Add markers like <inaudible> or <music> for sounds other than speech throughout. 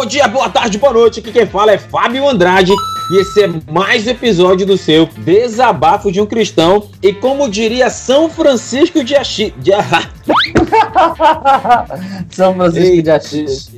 Bom dia, boa tarde, boa noite. Aqui quem fala é Fábio Andrade e esse é mais um episódio do seu Desabafo de um Cristão. E como diria São Francisco de Assis. De... <laughs> São Francisco de Assis.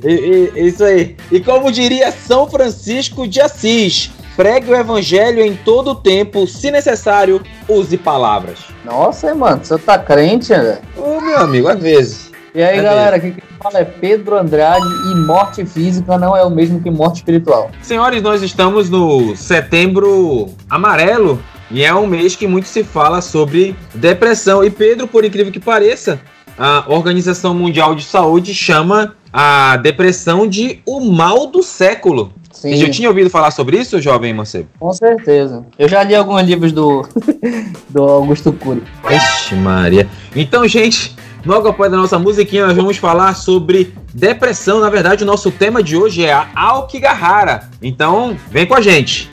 Isso aí. E como diria São Francisco de Assis. Pregue o evangelho em todo o tempo, se necessário, use palavras. Nossa, mano, você tá crente, né? Ô, meu amigo, às vezes. E aí, às galera, vezes. aqui quem fala é Pedro Andrade e morte física não é o mesmo que morte espiritual. Senhores, nós estamos no setembro amarelo e é um mês que muito se fala sobre depressão. E Pedro, por incrível que pareça, a Organização Mundial de Saúde chama a depressão de o mal do século. Sim. Você já tinha ouvido falar sobre isso, jovem Mancebo? Com certeza. Eu já li alguns livros do, <laughs> do Augusto Cury. Vixe, Maria. Então, gente, logo após a nossa musiquinha, nós vamos falar sobre depressão. Na verdade, o nosso tema de hoje é a Alkigahara. Então, vem com a gente.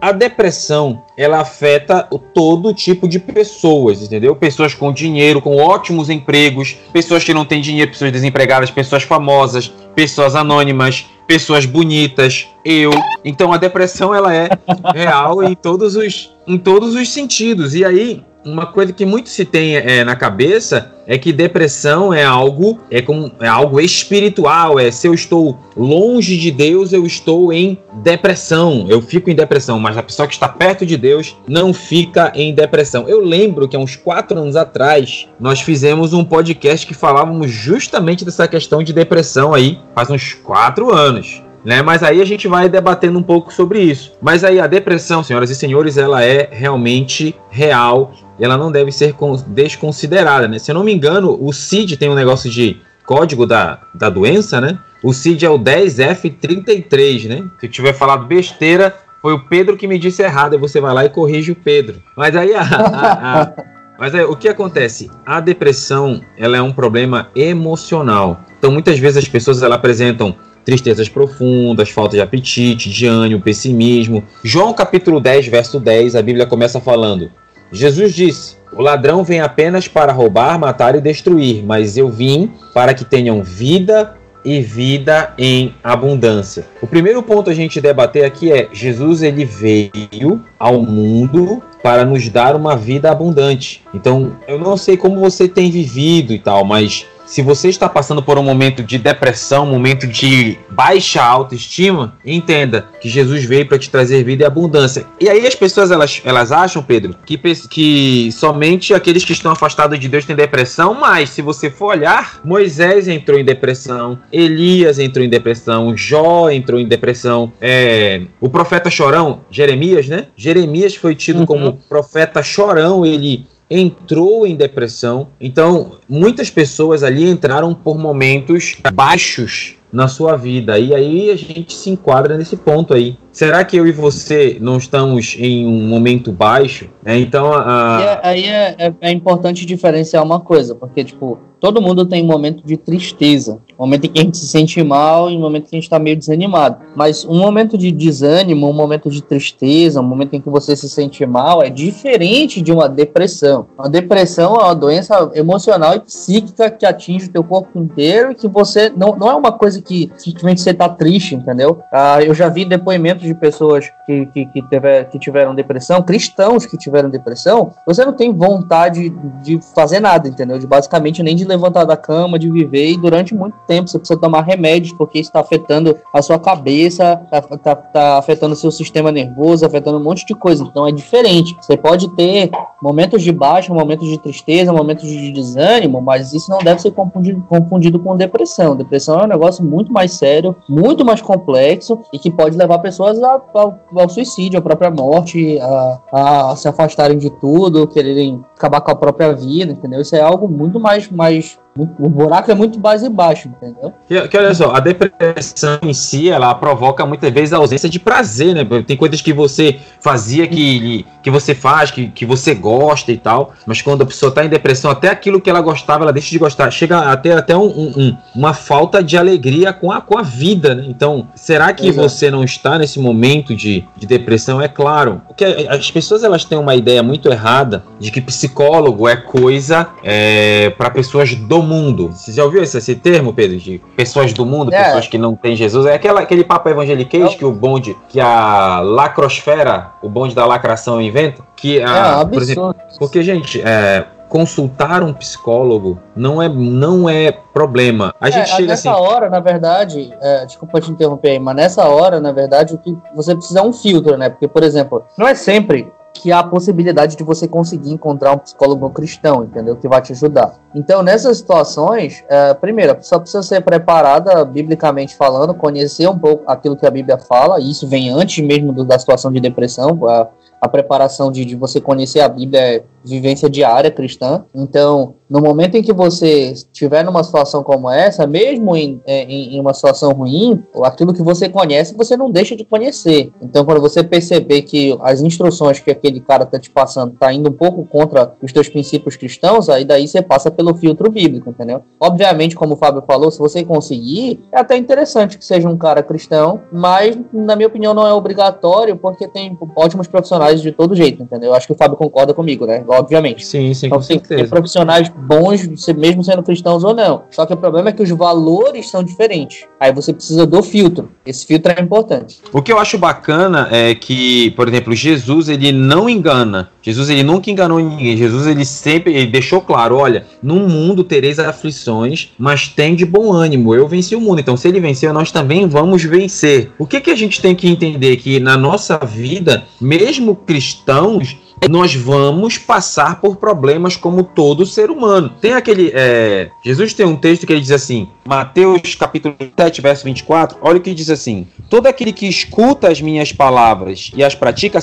A depressão ela afeta todo tipo de pessoas, entendeu? Pessoas com dinheiro, com ótimos empregos, pessoas que não têm dinheiro, pessoas desempregadas, pessoas famosas, pessoas anônimas, pessoas bonitas, eu. Então a depressão ela é real em todos os em todos os sentidos. E aí uma coisa que muito se tem é, na cabeça é que depressão é algo é, como, é algo espiritual, é se eu estou longe de Deus, eu estou em depressão, eu fico em depressão, mas a pessoa que está perto de Deus não fica em depressão. Eu lembro que há uns quatro anos atrás nós fizemos um podcast que falávamos justamente dessa questão de depressão aí, faz uns quatro anos né? Mas aí a gente vai debatendo um pouco sobre isso. Mas aí a depressão, senhoras e senhores, ela é realmente real. Ela não deve ser desconsiderada, né? Se eu não me engano, o CID tem um negócio de código da, da doença, né? O CID é o 10F33, né? Se eu tiver falado besteira, foi o Pedro que me disse errado. Aí você vai lá e corrige o Pedro. Mas aí a, a, a mas é, o que acontece? A depressão ela é um problema emocional. Então muitas vezes as pessoas ela apresentam tristezas profundas, falta de apetite, de ânimo, pessimismo. João capítulo 10, verso 10, a Bíblia começa falando: Jesus disse: O ladrão vem apenas para roubar, matar e destruir, mas eu vim para que tenham vida e vida em abundância. O primeiro ponto a gente debater aqui é: Jesus ele veio ao mundo para nos dar uma vida abundante. Então, eu não sei como você tem vivido e tal, mas se você está passando por um momento de depressão, um momento de baixa autoestima, entenda que Jesus veio para te trazer vida e abundância. E aí as pessoas elas, elas acham, Pedro, que, que somente aqueles que estão afastados de Deus têm depressão, mas se você for olhar, Moisés entrou em depressão, Elias entrou em depressão, Jó entrou em depressão, é, o profeta chorão, Jeremias, né? Jeremias foi tido uhum. como profeta chorão, ele entrou em depressão. Então, muitas pessoas ali entraram por momentos baixos na sua vida. E aí a gente se enquadra nesse ponto aí. Será que eu e você não estamos em um momento baixo? É, então, a... É, aí é, é, é importante diferenciar uma coisa, porque, tipo, todo mundo tem um momento de tristeza, um momento em que a gente se sente mal e um momento em que a gente está meio desanimado. Mas um momento de desânimo, um momento de tristeza, um momento em que você se sente mal é diferente de uma depressão. Uma depressão é uma doença emocional e psíquica que atinge o teu corpo inteiro e que você não, não é uma coisa que simplesmente você está triste, entendeu? Ah, eu já vi depoimentos de pessoas que, que, que, tiver, que tiveram depressão, cristãos que tiveram depressão, você não tem vontade de fazer nada, entendeu? De basicamente nem de levantar da cama, de viver, e durante muito tempo você precisa tomar remédios, porque isso está afetando a sua cabeça, está tá, tá afetando o seu sistema nervoso, afetando um monte de coisa. Então é diferente. Você pode ter momentos de baixa, momentos de tristeza, momentos de desânimo, mas isso não deve ser confundido, confundido com depressão. Depressão é um negócio muito mais sério, muito mais complexo e que pode levar pessoas a, a, ao suicídio, à própria morte, a, a se afastarem de tudo, quererem acabar com a própria vida, entendeu? Isso é algo muito mais, mais o buraco é muito mais embaixo, entendeu? Que, que, olha só, a depressão em si, ela provoca muitas vezes a ausência de prazer, né? Tem coisas que você fazia que, que você faz, que, que você gosta e tal, mas quando a pessoa está em depressão, até aquilo que ela gostava, ela deixa de gostar. Chega até, até um, um, uma falta de alegria com a, com a vida, né? Então, será que Exato. você não está nesse momento de, de depressão? É claro, porque as pessoas elas têm uma ideia muito errada de que psicólogo é coisa é, para pessoas do mundo. Você já ouviu esse, esse termo, Pedro? De pessoas do mundo, é. pessoas que não têm Jesus? É aquela, aquele papo evangeliquez que o bonde, que a lacrosfera, o bonde da lacração inventa? Que a, é, por exemplo, porque, gente, é, consultar um psicólogo não é, não é problema. A gente é, chega nessa assim... hora, na verdade, é, desculpa te interromper aí, mas nessa hora, na verdade, o que você precisa é um filtro, né? Porque, por exemplo, não é sempre que há a possibilidade de você conseguir encontrar um psicólogo cristão, entendeu? Que vai te ajudar. Então, nessas situações, é, primeiro, a pessoa precisa ser preparada, biblicamente falando, conhecer um pouco aquilo que a Bíblia fala, e isso vem antes mesmo do, da situação de depressão. A, a preparação de, de você conhecer a Bíblia é vivência diária cristã. Então, no momento em que você estiver numa situação como essa, mesmo em, é, em, em, uma situação ruim, aquilo que você conhece, você não deixa de conhecer. Então, quando você perceber que as instruções que aquele cara está te passando está indo um pouco contra os teus princípios cristãos, aí daí você passa pelo filtro bíblico, entendeu? Obviamente, como o Fábio falou, se você conseguir, é até interessante que seja um cara cristão, mas, na minha opinião, não é obrigatório, porque tem ótimos profissionais de todo jeito, entendeu? Eu acho que o Fábio concorda comigo, né? Obviamente. Sim, sim, então, com certeza. Tem profissionais bons, mesmo sendo cristãos ou não. Só que o problema é que os valores são diferentes. Aí você precisa do filtro. Esse filtro é importante. O que eu acho bacana é que, por exemplo, Jesus ele não engana. Jesus ele nunca enganou ninguém. Jesus ele sempre ele deixou claro, olha, no mundo tereis aflições, mas tem de bom ânimo. Eu venci o mundo. Então, se ele venceu, nós também vamos vencer. O que que a gente tem que entender que na nossa vida, mesmo cristãos, nós vamos passar por problemas como todo ser humano. Tem aquele. É, Jesus tem um texto que ele diz assim, Mateus capítulo 7, verso 24. Olha o que diz assim: Todo aquele que escuta as minhas palavras e as pratica,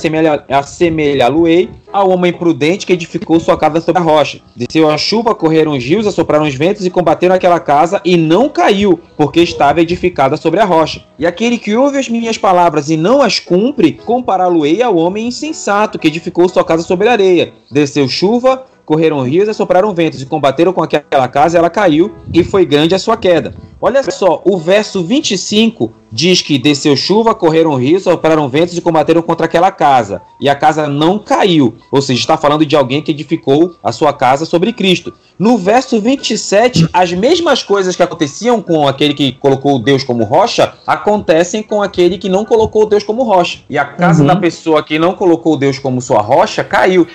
assemelhá-lo-ei ao homem prudente que edificou sua casa sobre a rocha. Desceu a chuva, correram os rios, assopraram os ventos e combateram aquela casa e não caiu, porque estava edificada sobre a rocha. E aquele que ouve as minhas palavras e não as cumpre, compará-lo-ei ao homem insensato que edificou sua casa sobre a areia. Desceu chuva, correram rios e sopraram ventos, e combateram com aquela casa, ela caiu, e foi grande a sua queda. Olha só, o verso 25 diz que desceu chuva, correram rios, sopraram ventos e combateram contra aquela casa, e a casa não caiu. Ou seja, está falando de alguém que edificou a sua casa sobre Cristo. No verso 27, as mesmas coisas que aconteciam com aquele que colocou Deus como rocha, acontecem com aquele que não colocou Deus como rocha. E a casa uhum. da pessoa que não colocou Deus como sua rocha caiu.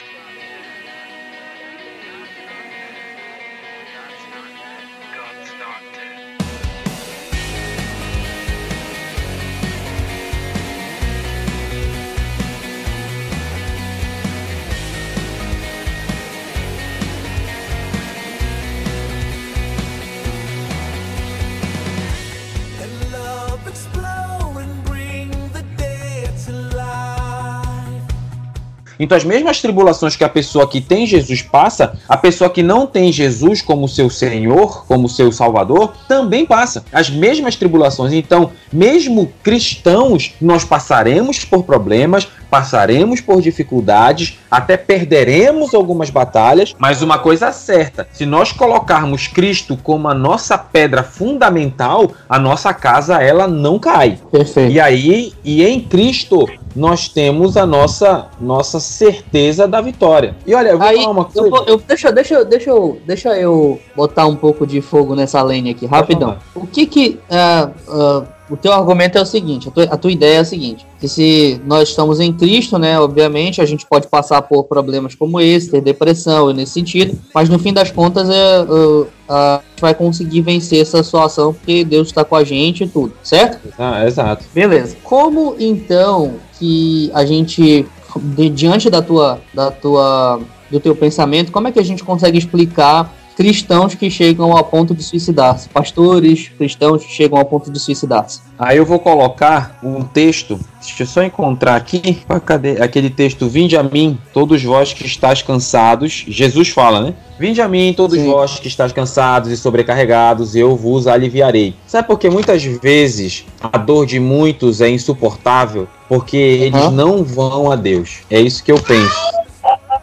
Então, as mesmas tribulações que a pessoa que tem Jesus passa, a pessoa que não tem Jesus como seu Senhor, como seu Salvador, também passa as mesmas tribulações. Então, mesmo cristãos, nós passaremos por problemas, passaremos por dificuldades, até perderemos algumas batalhas, mas uma coisa certa: se nós colocarmos Cristo como a nossa pedra fundamental, a nossa casa ela não cai. Perfeito. E aí, e em Cristo nós temos a nossa nossa certeza da vitória. E olha, eu vou Aí, falar uma coisa. Eu, eu, deixa, deixa, deixa, eu, deixa eu botar um pouco de fogo nessa lenha aqui, rapidão. O que que. Uh, uh, o teu argumento é o seguinte, a tua, a tua, ideia é a seguinte, que se nós estamos em Cristo, né, obviamente, a gente pode passar por problemas como esse, ter depressão nesse sentido, mas no fim das contas é, uh, a gente vai conseguir vencer essa situação porque Deus está com a gente e tudo, certo? Ah, exato. Beleza. Como então que a gente de, diante da tua, da tua, do teu pensamento, como é que a gente consegue explicar cristãos que chegam ao ponto de suicidar-se, pastores cristãos que chegam ao ponto de suicidar-se. Aí eu vou colocar um texto, deixa eu só encontrar aqui, cadê aquele texto, vinde a mim, todos vós que estáis cansados, Jesus fala, né? Vinde a mim, todos Sim. vós que estáis cansados e sobrecarregados, eu vos aliviarei. Sabe por que muitas vezes a dor de muitos é insuportável? Porque eles não vão a Deus. É isso que eu penso.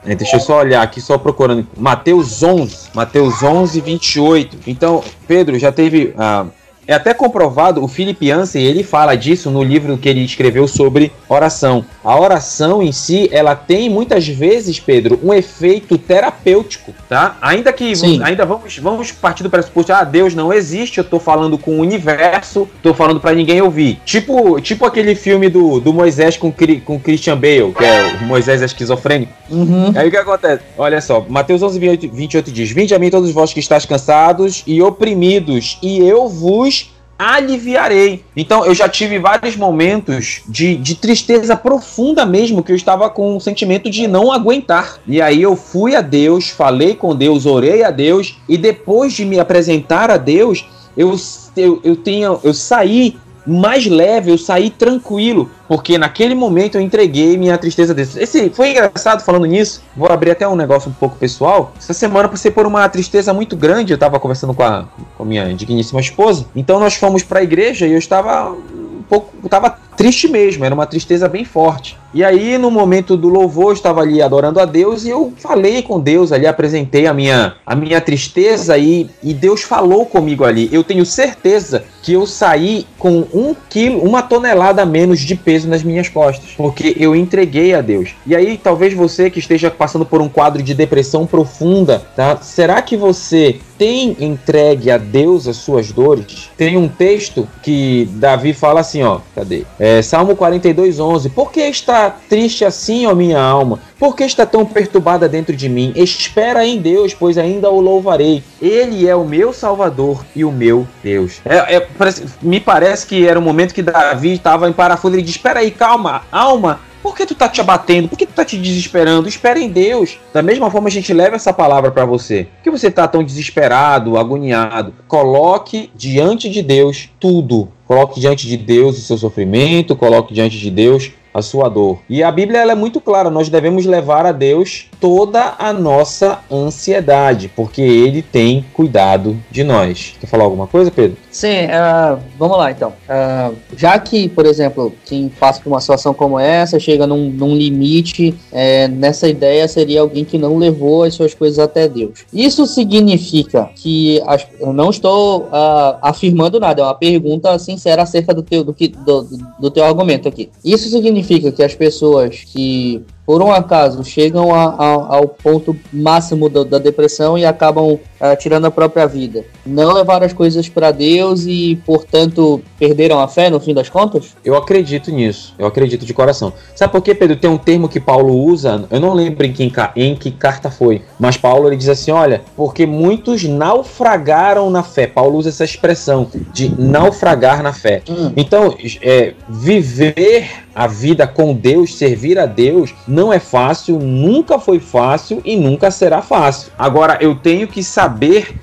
É, deixa eu só olhar aqui, só procurando. Mateus 11, Mateus 11, 28. Então, Pedro já teve ah, é até comprovado, o Philip Yancey, ele fala disso no livro que ele escreveu sobre oração. A oração em si, ela tem muitas vezes, Pedro, um efeito terapêutico, tá? Ainda que Sim. ainda vamos vamos partir do pressuposto, ah, Deus não existe, eu tô falando com o universo, tô falando para ninguém ouvir. Tipo, tipo aquele filme do, do Moisés com com Christian Bale, que é o Moisés esquizofrênico. Uhum. Aí o que acontece? Olha só, Mateus 11, 28, 28 diz: Vinde a mim todos vós que estáis cansados e oprimidos, e eu vos aliviarei. Então eu já tive vários momentos de, de tristeza profunda mesmo, que eu estava com um sentimento de não aguentar. E aí eu fui a Deus, falei com Deus, orei a Deus, e depois de me apresentar a Deus, eu, eu, eu, tenho, eu saí mais leve, eu saí tranquilo, porque naquele momento eu entreguei minha tristeza desse. Esse foi engraçado falando nisso. Vou abrir até um negócio um pouco pessoal. Essa semana passei por uma tristeza muito grande. Eu estava conversando com a, com a minha digníssima esposa. Então nós fomos para a igreja e eu estava um pouco, eu estava triste mesmo. Era uma tristeza bem forte. E aí, no momento do louvor, eu estava ali adorando a Deus e eu falei com Deus ali, apresentei a minha, a minha tristeza e, e Deus falou comigo ali. Eu tenho certeza que eu saí com um quilo, uma tonelada menos de peso nas minhas costas, porque eu entreguei a Deus. E aí, talvez você que esteja passando por um quadro de depressão profunda, tá? Será que você tem entregue a Deus as suas dores? Tem um texto que Davi fala assim, ó, cadê? É, Salmo 42, 11. Por que está triste assim, ó minha alma? Por que está tão perturbada dentro de mim? Espera em Deus, pois ainda o louvarei. Ele é o meu Salvador e o meu Deus. É, é, parece, me parece que era um momento que Davi estava em parafuso. Ele diz: Espera aí, calma, alma. Por que tu tá te abatendo? Por que tu tá te desesperando? Espera em Deus. Da mesma forma, a gente leva essa palavra para você. Por que você tá tão desesperado, agoniado? Coloque diante de Deus tudo. Coloque diante de Deus o seu sofrimento, coloque diante de Deus a sua dor. E a Bíblia ela é muito clara, nós devemos levar a Deus toda a nossa ansiedade, porque Ele tem cuidado de nós. Quer falar alguma coisa, Pedro? Sim, uh, vamos lá então. Uh, já que, por exemplo, quem passa por uma situação como essa, chega num, num limite, é, nessa ideia seria alguém que não levou as suas coisas até Deus. Isso significa que as, eu não estou uh, afirmando nada, é uma pergunta sincera acerca do teu, do, do, do teu argumento aqui. Isso significa que as pessoas que por um acaso, chegam a, a, ao ponto máximo do, da depressão e acabam uh, tirando a própria vida. Não levaram as coisas para Deus e, portanto, perderam a fé no fim das contas? Eu acredito nisso. Eu acredito de coração. Sabe por quê, Pedro? Tem um termo que Paulo usa, eu não lembro em que, em que carta foi, mas Paulo ele diz assim: olha, porque muitos naufragaram na fé. Paulo usa essa expressão de naufragar na fé. Hum. Então, é, viver a vida com Deus, servir a Deus, não é fácil, nunca foi fácil e nunca será fácil. Agora, eu tenho que saber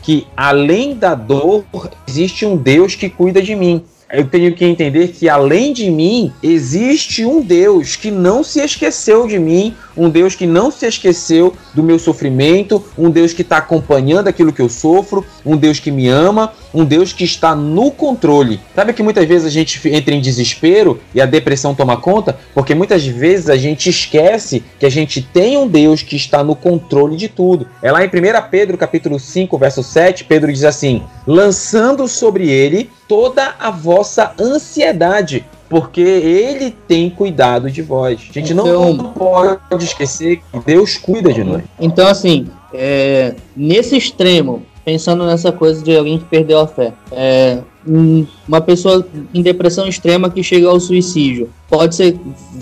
que além da dor, existe um Deus que cuida de mim. Eu tenho que entender que além de mim existe um Deus que não se esqueceu de mim, um Deus que não se esqueceu do meu sofrimento, um Deus que está acompanhando aquilo que eu sofro, um Deus que me ama, um Deus que está no controle. Sabe que muitas vezes a gente entra em desespero e a depressão toma conta? Porque muitas vezes a gente esquece que a gente tem um Deus que está no controle de tudo. É lá em 1 Pedro capítulo 5, verso 7, Pedro diz assim: lançando sobre ele toda a vossa ansiedade, porque ele tem cuidado de vós. A gente então, não pode esquecer que Deus cuida de nós. Então, assim, é, nesse extremo, pensando nessa coisa de alguém que perdeu a fé, é, uma pessoa em depressão extrema que chega ao suicídio, pode ser,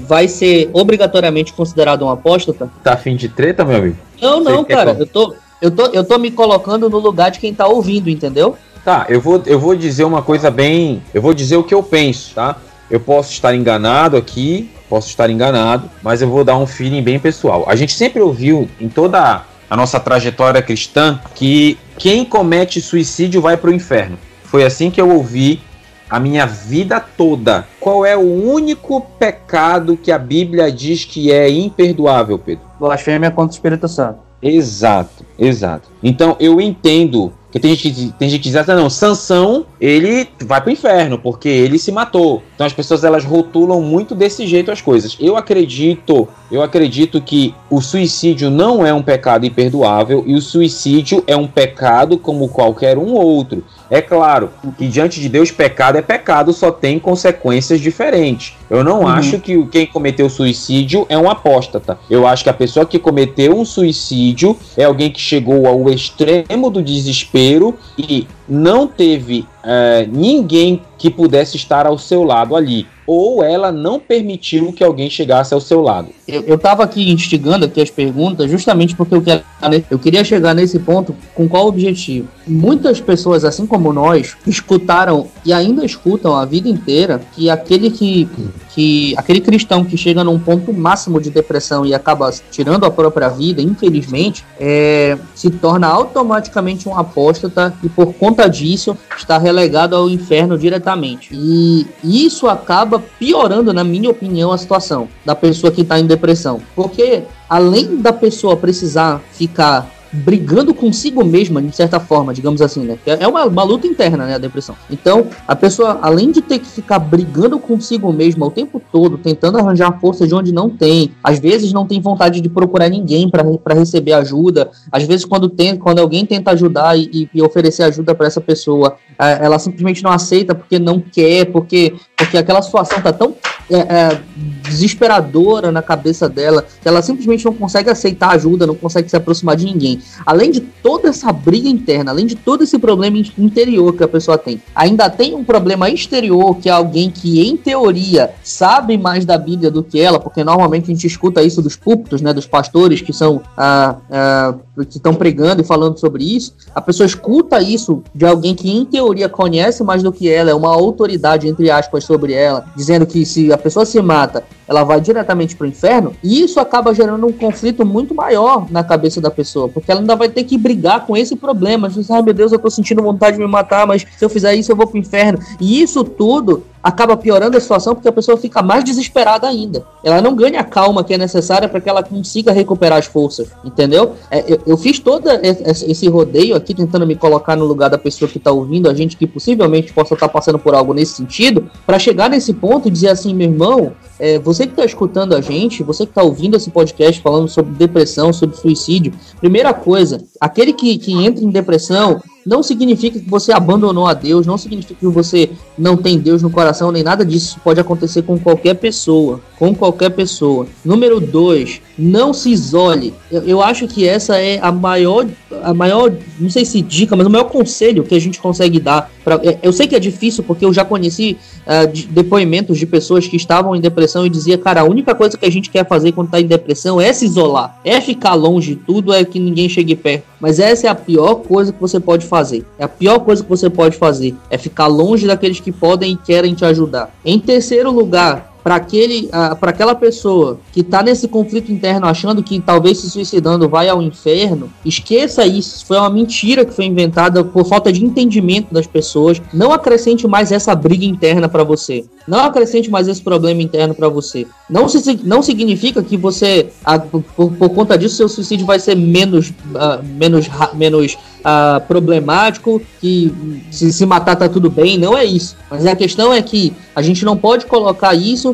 vai ser obrigatoriamente considerado um apóstata? Tá afim de treta, meu amigo? Não, não, cara. Eu tô, eu, tô, eu tô me colocando no lugar de quem tá ouvindo, entendeu? Tá, eu vou, eu vou dizer uma coisa bem. Eu vou dizer o que eu penso, tá? Eu posso estar enganado aqui, posso estar enganado, mas eu vou dar um feeling bem pessoal. A gente sempre ouviu em toda a nossa trajetória cristã que quem comete suicídio vai para o inferno. Foi assim que eu ouvi a minha vida toda. Qual é o único pecado que a Bíblia diz que é imperdoável, Pedro? Blasfêmia contra o Espírito Santo. Exato, exato. Então eu entendo que tem gente que, tem gente que diz assim, não, Sansão, ele vai pro inferno, porque ele se matou. Então as pessoas elas rotulam muito desse jeito as coisas. Eu acredito, eu acredito que o suicídio não é um pecado imperdoável e o suicídio é um pecado como qualquer um outro. É claro que diante de Deus pecado é pecado, só tem consequências diferentes. Eu não uhum. acho que quem cometeu suicídio é um apóstata. Eu acho que a pessoa que cometeu um suicídio é alguém que chegou ao extremo do desespero e não teve é, ninguém que pudesse estar ao seu lado ali ou ela não permitiu que alguém chegasse ao seu lado. Eu estava aqui instigando aqui as perguntas justamente porque eu, quero, eu queria chegar nesse ponto com qual objetivo? Muitas pessoas, assim como nós, escutaram e ainda escutam a vida inteira que aquele que, que aquele cristão que chega num ponto máximo de depressão e acaba tirando a própria vida, infelizmente, é, se torna automaticamente um apóstata e por conta disso está relegado ao inferno diretamente. E isso acaba acaba piorando, na minha opinião, a situação da pessoa que está em depressão. Porque além da pessoa precisar ficar brigando consigo mesma, de certa forma, digamos assim, né? É uma, uma luta interna, né? A depressão. Então, a pessoa, além de ter que ficar brigando consigo mesma o tempo todo, tentando arranjar força de onde não tem, às vezes não tem vontade de procurar ninguém para receber ajuda, às vezes, quando, tem, quando alguém tenta ajudar e, e oferecer ajuda para essa pessoa, é, ela simplesmente não aceita porque não quer, porque, porque aquela situação tá tão é, é, desesperadora na cabeça dela, ela simplesmente não consegue aceitar ajuda, não consegue se aproximar de ninguém. Além de toda essa briga interna, além de todo esse problema interior que a pessoa tem, ainda tem um problema exterior que é alguém que, em teoria, sabe mais da Bíblia do que ela, porque normalmente a gente escuta isso dos púlpitos, né, dos pastores que são ah, ah, que estão pregando e falando sobre isso. A pessoa escuta isso de alguém que, em teoria, conhece mais do que ela, é uma autoridade entre aspas sobre ela, dizendo que se a pessoa se mata, ela vai diretamente para o inferno, e isso acaba gerando um conflito muito maior na cabeça da pessoa, porque ela ainda vai ter que brigar com esse problema. Diz, ai meu Deus, eu tô sentindo vontade de me matar, mas se eu fizer isso eu vou pro inferno. E isso tudo acaba piorando a situação porque a pessoa fica mais desesperada ainda. Ela não ganha a calma que é necessária para que ela consiga recuperar as forças, entendeu? É, eu, eu, fiz todo esse rodeio aqui tentando me colocar no lugar da pessoa que está ouvindo, a gente que possivelmente possa estar tá passando por algo nesse sentido, para chegar nesse ponto e dizer assim, meu irmão, é, você que está escutando a gente, você que está ouvindo esse podcast falando sobre depressão, sobre suicídio, primeira coisa, aquele que, que entra em depressão, não significa que você abandonou a Deus, não significa que você não tem Deus no coração, nem nada disso pode acontecer com qualquer pessoa. Com qualquer pessoa. Número dois, não se isole. Eu, eu, acho que essa é a maior, a maior, não sei se dica, mas o maior conselho que a gente consegue dar. Pra, é, eu sei que é difícil, porque eu já conheci uh, de, depoimentos de pessoas que estavam em depressão e dizia, cara, a única coisa que a gente quer fazer quando está em depressão é se isolar, é ficar longe de tudo, é que ninguém chegue perto. Mas essa é a pior coisa que você pode fazer. É a pior coisa que você pode fazer. É ficar longe daqueles que podem e querem te ajudar. Em terceiro lugar, para aquele para aquela pessoa que está nesse conflito interno achando que talvez se suicidando vai ao inferno, esqueça isso. Foi uma mentira que foi inventada por falta de entendimento das pessoas. Não acrescente mais essa briga interna para você. Não acrescente mais esse problema interno para você. Não, se, não significa que você, por, por conta disso, seu suicídio vai ser menos, uh, menos, menos uh, problemático, que se se matar tá tudo bem. Não é isso. Mas a questão é que a gente não pode colocar isso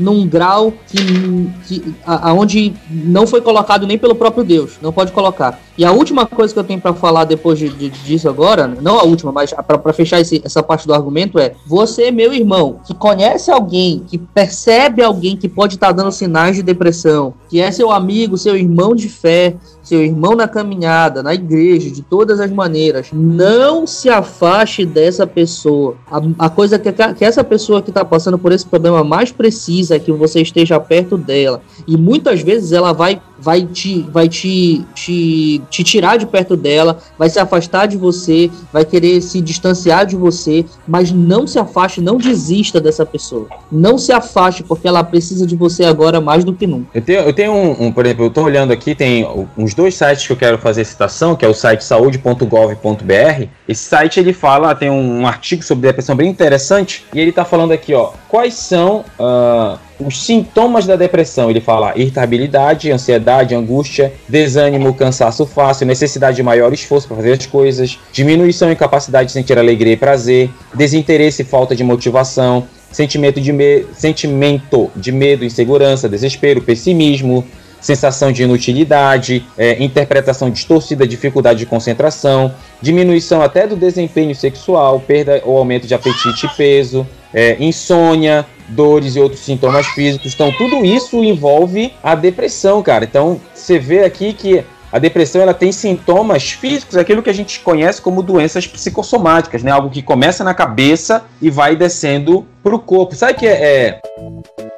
num grau que, que aonde não foi colocado nem pelo próprio Deus, não pode colocar. E a última coisa que eu tenho para falar depois de, de, disso agora, não a última, mas para fechar esse, essa parte do argumento é: você, meu irmão, que conhece alguém, que percebe alguém que pode estar tá dando sinais de depressão, que é seu amigo, seu irmão de fé, seu irmão na caminhada, na igreja, de todas as maneiras, não se afaste dessa pessoa. A, a coisa que, que essa pessoa que está passando por esse problema mais precisa é que você esteja perto dela. E muitas vezes ela vai vai te, vai te, te, te tirar de perto dela, vai se afastar de você, vai querer se distanciar de você, mas não se afaste, não desista dessa pessoa. Não se afaste, porque ela precisa de você agora mais do que nunca. Eu tenho, eu tenho um, um por exemplo, eu estou olhando aqui, tem uns dois sites que eu quero fazer citação, que é o site saúde.gov.br. Esse site ele fala, tem um, artigo sobre depressão bem interessante, e ele está falando aqui, ó, quais são. Uh, os sintomas da depressão, ele fala irritabilidade, ansiedade, angústia, desânimo, cansaço fácil, necessidade de maior esforço para fazer as coisas, diminuição em capacidade de sentir alegria e prazer, desinteresse e falta de motivação, sentimento de, me sentimento de medo, insegurança, desespero, pessimismo, sensação de inutilidade, é, interpretação distorcida, dificuldade de concentração, diminuição até do desempenho sexual, perda ou aumento de apetite e peso, é, insônia, dores e outros sintomas físicos. Então, tudo isso envolve a depressão, cara. Então, você vê aqui que a depressão ela tem sintomas físicos, aquilo que a gente conhece como doenças psicossomáticas, né? Algo que começa na cabeça e vai descendo para o corpo. Sabe que é, é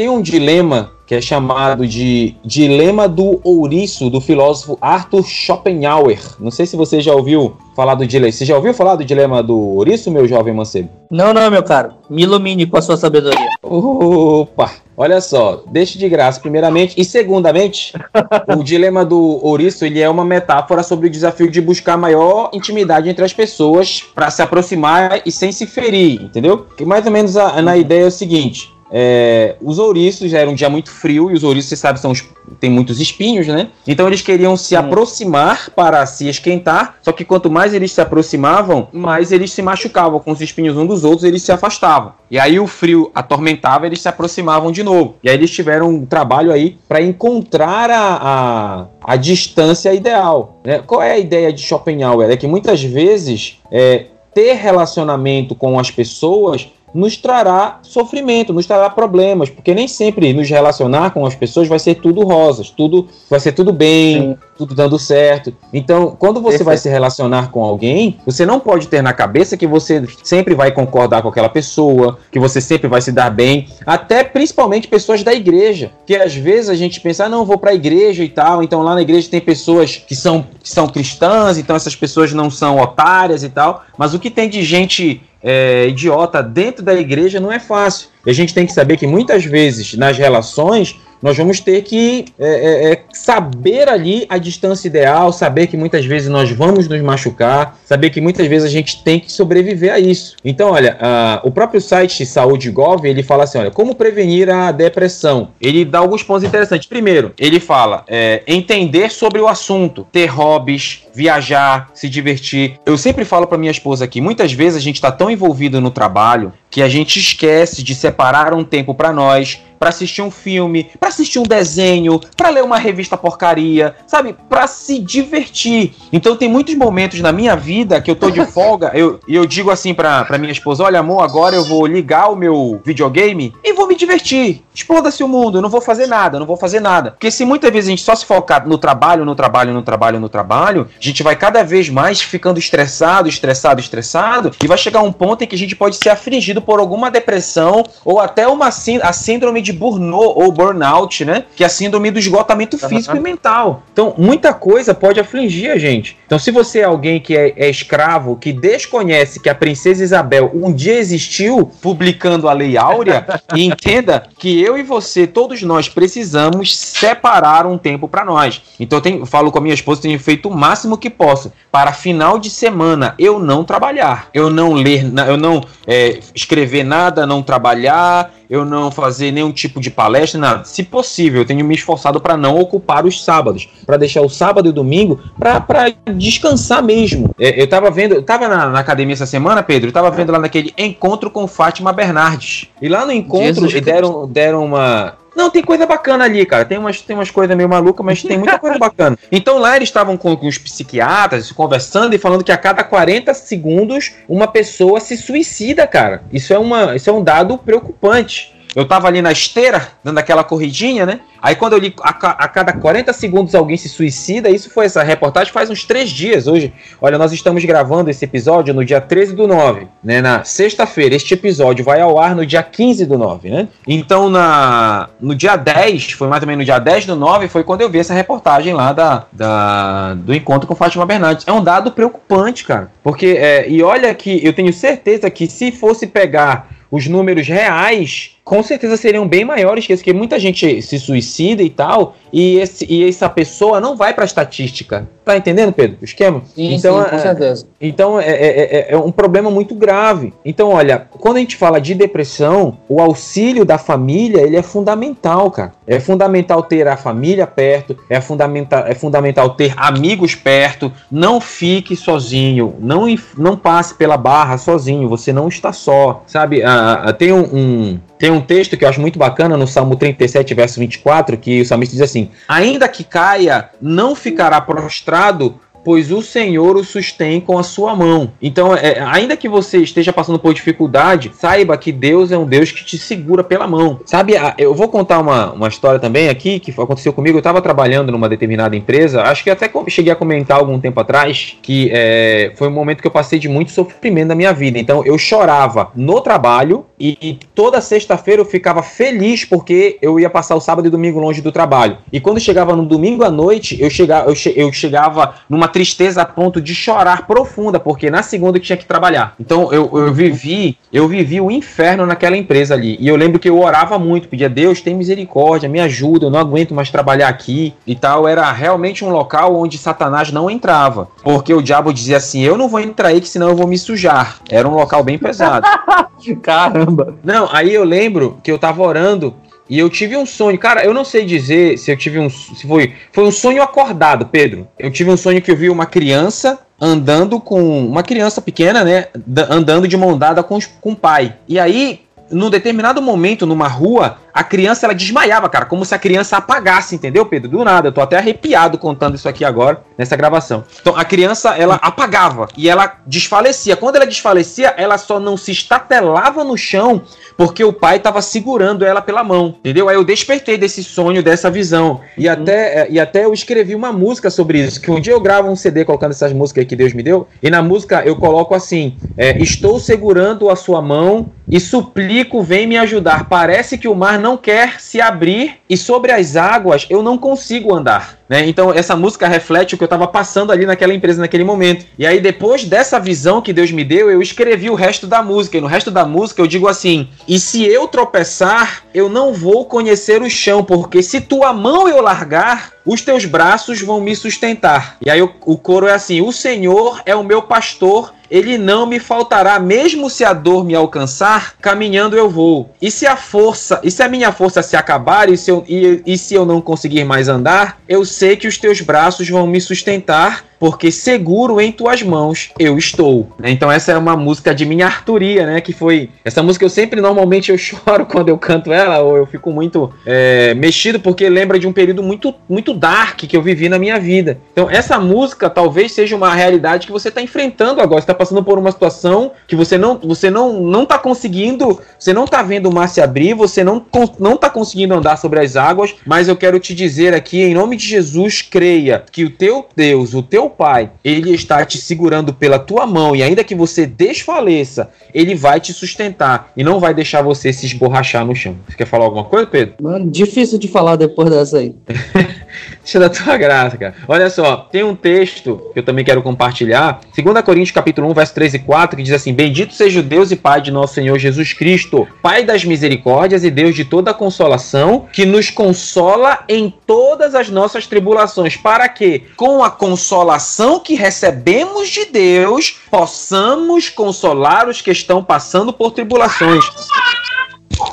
tem um dilema que é chamado de Dilema do Ouriço, do filósofo Arthur Schopenhauer. Não sei se você já ouviu falar do dilema. Você já ouviu falar do Dilema do Ouriço, meu jovem mancebo? Não, não, meu caro. Me ilumine com a sua sabedoria. Opa! Olha só, deixe de graça, primeiramente. E segundamente, <laughs> o Dilema do Ouriço ele é uma metáfora sobre o desafio de buscar maior intimidade entre as pessoas para se aproximar e sem se ferir, entendeu? Que mais ou menos a, na ideia é o seguinte é, os ouriços já era um dia muito frio e os ouriços, você sabe, são os, tem muitos espinhos, né? Então eles queriam se aproximar para se esquentar, só que quanto mais eles se aproximavam, mais eles se machucavam com os espinhos um dos outros, eles se afastavam. E aí o frio atormentava, eles se aproximavam de novo. E aí eles tiveram um trabalho aí para encontrar a, a, a, distância ideal. Né? Qual é a ideia de Schopenhauer? É que muitas vezes é, ter relacionamento com as pessoas nos trará sofrimento, nos trará problemas, porque nem sempre nos relacionar com as pessoas vai ser tudo rosas, tudo vai ser tudo bem, Sim. tudo dando certo. Então, quando você Perfeito. vai se relacionar com alguém, você não pode ter na cabeça que você sempre vai concordar com aquela pessoa, que você sempre vai se dar bem, até principalmente pessoas da igreja, que às vezes a gente pensa, ah, não, vou para a igreja e tal, então lá na igreja tem pessoas que são, que são cristãs, então essas pessoas não são otárias e tal, mas o que tem de gente é, idiota dentro da igreja não é fácil. E a gente tem que saber que muitas vezes nas relações nós vamos ter que é, é, é, saber ali a distância ideal, saber que muitas vezes nós vamos nos machucar, saber que muitas vezes a gente tem que sobreviver a isso. Então, olha, o próprio site Saúde Gov, ele fala assim, olha, como prevenir a depressão? Ele dá alguns pontos interessantes. Primeiro, ele fala é, entender sobre o assunto, ter hobbies, viajar, se divertir. Eu sempre falo para minha esposa aqui, muitas vezes a gente está tão envolvido no trabalho que a gente esquece de separar um tempo para nós, para assistir um filme, para assistir um desenho, para ler uma revista porcaria, sabe? Para se divertir. Então tem muitos momentos na minha vida que eu tô de <laughs> folga, eu, e eu digo assim pra, pra minha esposa: olha, amor, agora eu vou ligar o meu videogame e vou me divertir. Exploda-se o mundo, eu não vou fazer nada, eu não vou fazer nada. Porque se muitas vezes a gente só se focar no trabalho, no trabalho, no trabalho, no trabalho, a gente vai cada vez mais ficando estressado, estressado, estressado, e vai chegar um ponto em que a gente pode ser afligido por alguma depressão ou até uma a síndrome de burnout ou burnout, né? Que é a síndrome do esgotamento físico uhum. e mental. Então, muita coisa pode afligir a gente. Então, se você é alguém que é, é escravo, que desconhece que a princesa Isabel um dia existiu, publicando a Lei Áurea, <laughs> e entenda que eu e você, todos nós, precisamos separar um tempo para nós. Então, eu, tenho, eu falo com a minha esposa, tenho feito o máximo que posso para final de semana eu não trabalhar, eu não ler, eu não é, escrever nada, não trabalhar, eu não fazer nenhum tipo de palestra, nada. Se possível, eu tenho me esforçado para não ocupar os sábados, para deixar o sábado e o domingo para descansar mesmo. É, eu tava vendo, eu tava na, na, academia essa semana, Pedro, eu tava vendo lá naquele encontro com Fátima Bernardes. E lá no encontro deram, deram uma não, tem coisa bacana ali, cara. Tem umas, tem umas coisas meio malucas, mas tem muita coisa bacana. <laughs> Então lá eles estavam com, com os psiquiatras conversando e falando que a cada 40 segundos uma pessoa se suicida, cara. Isso é, uma, isso é um dado preocupante. Eu tava ali na esteira, dando aquela corridinha, né? Aí quando eu li a, a, cada 40 segundos alguém se suicida, isso foi essa reportagem faz uns três dias hoje. Olha, nós estamos gravando esse episódio no dia 13 do 9, né? Na sexta-feira, este episódio vai ao ar no dia 15 do 9, né? Então na, no dia 10, foi mais ou menos no dia 10 do 9, foi quando eu vi essa reportagem lá da, da do encontro com Fátima Bernardes. É um dado preocupante, cara. Porque, é, e olha que eu tenho certeza que se fosse pegar os números reais com certeza seriam bem maiores que esse, porque muita gente se suicida e tal, e, esse, e essa pessoa não vai para a estatística. Tá entendendo, Pedro? O esquema? Sim, então, sim, com é, certeza. Então é, é, é, é, um problema muito grave. Então, olha, quando a gente fala de depressão, o auxílio da família ele é fundamental, cara. É fundamental ter a família perto, é fundamental, é fundamental ter amigos perto. Não fique sozinho, não, não passe pela barra sozinho, você não está só. Sabe, ah, ah tem um, um tem um texto que eu acho muito bacana no Salmo 37, verso 24, que o salmista diz assim: Ainda que caia, não ficará prostrado, pois o Senhor o sustém com a sua mão. Então, é, ainda que você esteja passando por dificuldade, saiba que Deus é um Deus que te segura pela mão. Sabe, eu vou contar uma, uma história também aqui que aconteceu comigo. Eu estava trabalhando numa determinada empresa, acho que até cheguei a comentar algum tempo atrás, que é, foi um momento que eu passei de muito sofrimento na minha vida. Então, eu chorava no trabalho e, e toda sexta-feira eu ficava feliz porque eu ia passar o sábado e domingo longe do trabalho. E quando chegava no domingo à noite, eu chegava, eu, che eu chegava numa tristeza a ponto de chorar profunda, porque na segunda eu tinha que trabalhar. Então eu, eu vivi, eu vivi o inferno naquela empresa ali. E eu lembro que eu orava muito, pedia Deus, tem misericórdia, me ajuda, eu não aguento mais trabalhar aqui e tal. Era realmente um local onde Satanás não entrava, porque o diabo dizia assim: "Eu não vou entrar aí que senão eu vou me sujar". Era um local bem pesado. <laughs> Caramba. Não, aí eu lembro que eu tava orando e eu tive um sonho, cara, eu não sei dizer se eu tive um. Se foi, foi um sonho acordado, Pedro. Eu tive um sonho que eu vi uma criança andando com. Uma criança pequena, né? Andando de mão dada com, com o pai. E aí, num determinado momento, numa rua, a criança ela desmaiava, cara, como se a criança apagasse, entendeu, Pedro? Do nada, eu tô até arrepiado contando isso aqui agora, nessa gravação. Então, a criança, ela apagava e ela desfalecia. Quando ela desfalecia, ela só não se estatelava no chão porque o pai estava segurando ela pela mão, entendeu? Aí eu despertei desse sonho, dessa visão. E uhum. até, e até eu escrevi uma música sobre isso, que um dia eu gravo um CD colocando essas músicas que Deus me deu, e na música eu coloco assim, é, estou segurando a sua mão e suplico, vem me ajudar. Parece que o mar não quer se abrir e sobre as águas eu não consigo andar. Né? Então essa música reflete o que eu estava passando ali naquela empresa naquele momento. E aí depois dessa visão que Deus me deu, eu escrevi o resto da música. E no resto da música eu digo assim: "E se eu tropeçar, eu não vou conhecer o chão, porque se tua mão eu largar, os teus braços vão me sustentar". E aí o, o coro é assim: "O Senhor é o meu pastor ele não me faltará, mesmo se a dor me alcançar, caminhando eu vou. E se a força, e se a minha força se acabar, e se eu, e, e se eu não conseguir mais andar, eu sei que os teus braços vão me sustentar porque seguro em tuas mãos eu estou. Então essa é uma música de minha Arturia, né? Que foi essa música eu sempre normalmente eu <laughs> choro quando eu canto ela ou eu fico muito é, mexido porque lembra de um período muito muito dark que eu vivi na minha vida. Então essa música talvez seja uma realidade que você está enfrentando agora. Está passando por uma situação que você não você não não está conseguindo, você não está vendo o mar se abrir, você não não está conseguindo andar sobre as águas. Mas eu quero te dizer aqui em nome de Jesus, creia que o teu Deus, o teu Pai, ele está te segurando pela tua mão e ainda que você desfaleça, ele vai te sustentar e não vai deixar você se esborrachar no chão. Você quer falar alguma coisa, Pedro? Mano, difícil de falar depois dessa aí. <laughs> Deixa da tua graça, cara. Olha só, tem um texto que eu também quero compartilhar. 2 Coríntios capítulo 1, verso 13 e 4, que diz assim: Bendito seja o Deus e Pai de nosso Senhor Jesus Cristo, Pai das misericórdias e Deus de toda consolação, que nos consola em todas as nossas tribulações, para que, com a consolação que recebemos de Deus, possamos consolar os que estão passando por tribulações.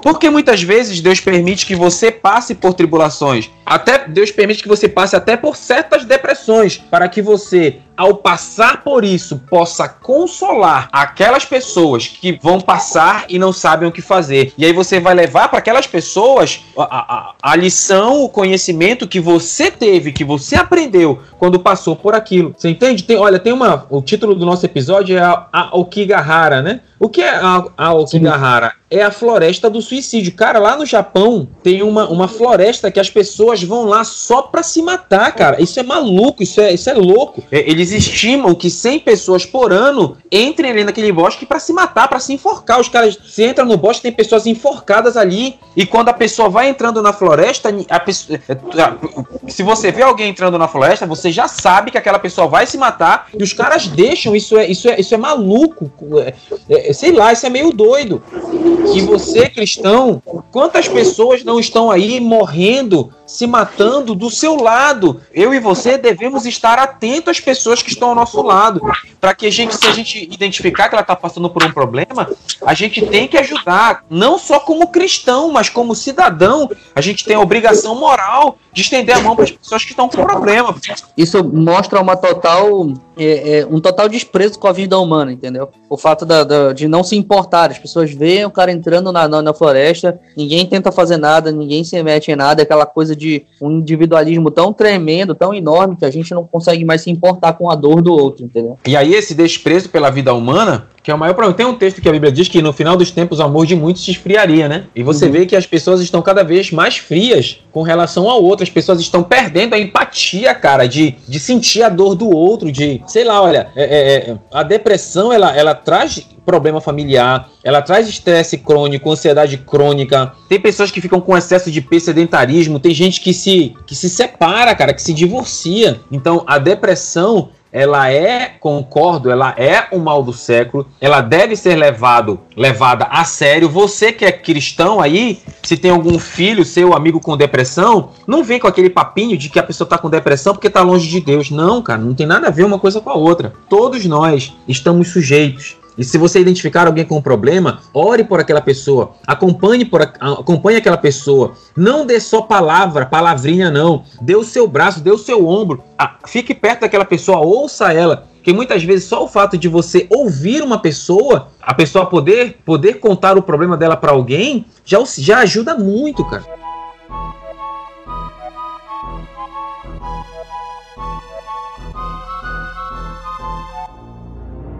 Porque muitas vezes Deus permite que você passe por tribulações. Até Deus permite que você passe até por certas depressões, para que você ao passar por isso, possa consolar aquelas pessoas que vão passar e não sabem o que fazer. E aí você vai levar para aquelas pessoas a, a, a, lição, o conhecimento que você teve, que você aprendeu quando passou por aquilo. Você entende? Tem, olha, tem uma. O título do nosso episódio é a, a Okigahara, né? O que é a, a Okigahara? É a floresta do suicídio. Cara, lá no Japão tem uma, uma floresta que as pessoas vão lá só pra se matar, cara. Isso é maluco, isso é, isso é louco. É, eles estimam que 100 pessoas por ano entrem ali naquele bosque para se matar, para se enforcar. Os caras, se entra no bosque, tem pessoas enforcadas ali. E quando a pessoa vai entrando na floresta, pessoa, é, se você vê alguém entrando na floresta, você já sabe que aquela pessoa vai se matar. E os caras deixam. Isso é, isso é, isso é maluco. É, é é, sei lá, isso é meio doido. E você, cristão, quantas pessoas não estão aí morrendo se matando do seu lado. Eu e você devemos estar atentos às pessoas que estão ao nosso lado, para que a gente, se a gente identificar que ela está passando por um problema, a gente tem que ajudar, não só como cristão, mas como cidadão. A gente tem a obrigação moral de estender a mão para as pessoas que estão com problema. Isso mostra uma total, é, é, um total desprezo com a vida humana, entendeu? O fato da, da, de não se importar, as pessoas veem o cara entrando na, na, na floresta, ninguém tenta fazer nada, ninguém se mete em nada, aquela coisa de um individualismo tão tremendo, tão enorme, que a gente não consegue mais se importar com a dor do outro, entendeu? E aí esse desprezo pela vida humana que é o maior problema. Tem um texto que a Bíblia diz que no final dos tempos o amor de muitos se esfriaria, né? E você uhum. vê que as pessoas estão cada vez mais frias com relação ao outro. As pessoas estão perdendo a empatia, cara, de, de sentir a dor do outro, de, sei lá, olha, é, é, é a depressão, ela, ela traz problema familiar, ela traz estresse crônico, ansiedade crônica. Tem pessoas que ficam com excesso de sedentarismo, tem gente que se, que se separa, cara, que se divorcia. Então, a depressão, ela é, concordo, ela é o mal do século, ela deve ser levado, levada a sério. Você que é cristão aí, se tem algum filho, seu amigo com depressão, não vem com aquele papinho de que a pessoa está com depressão porque está longe de Deus. Não, cara, não tem nada a ver uma coisa com a outra. Todos nós estamos sujeitos e se você identificar alguém com um problema, ore por aquela pessoa, acompanhe, por, acompanhe aquela pessoa. Não dê só palavra, palavrinha não. Dê o seu braço, dê o seu ombro. Fique perto daquela pessoa, ouça ela. Porque muitas vezes só o fato de você ouvir uma pessoa, a pessoa poder, poder contar o problema dela para alguém, já, já ajuda muito, cara.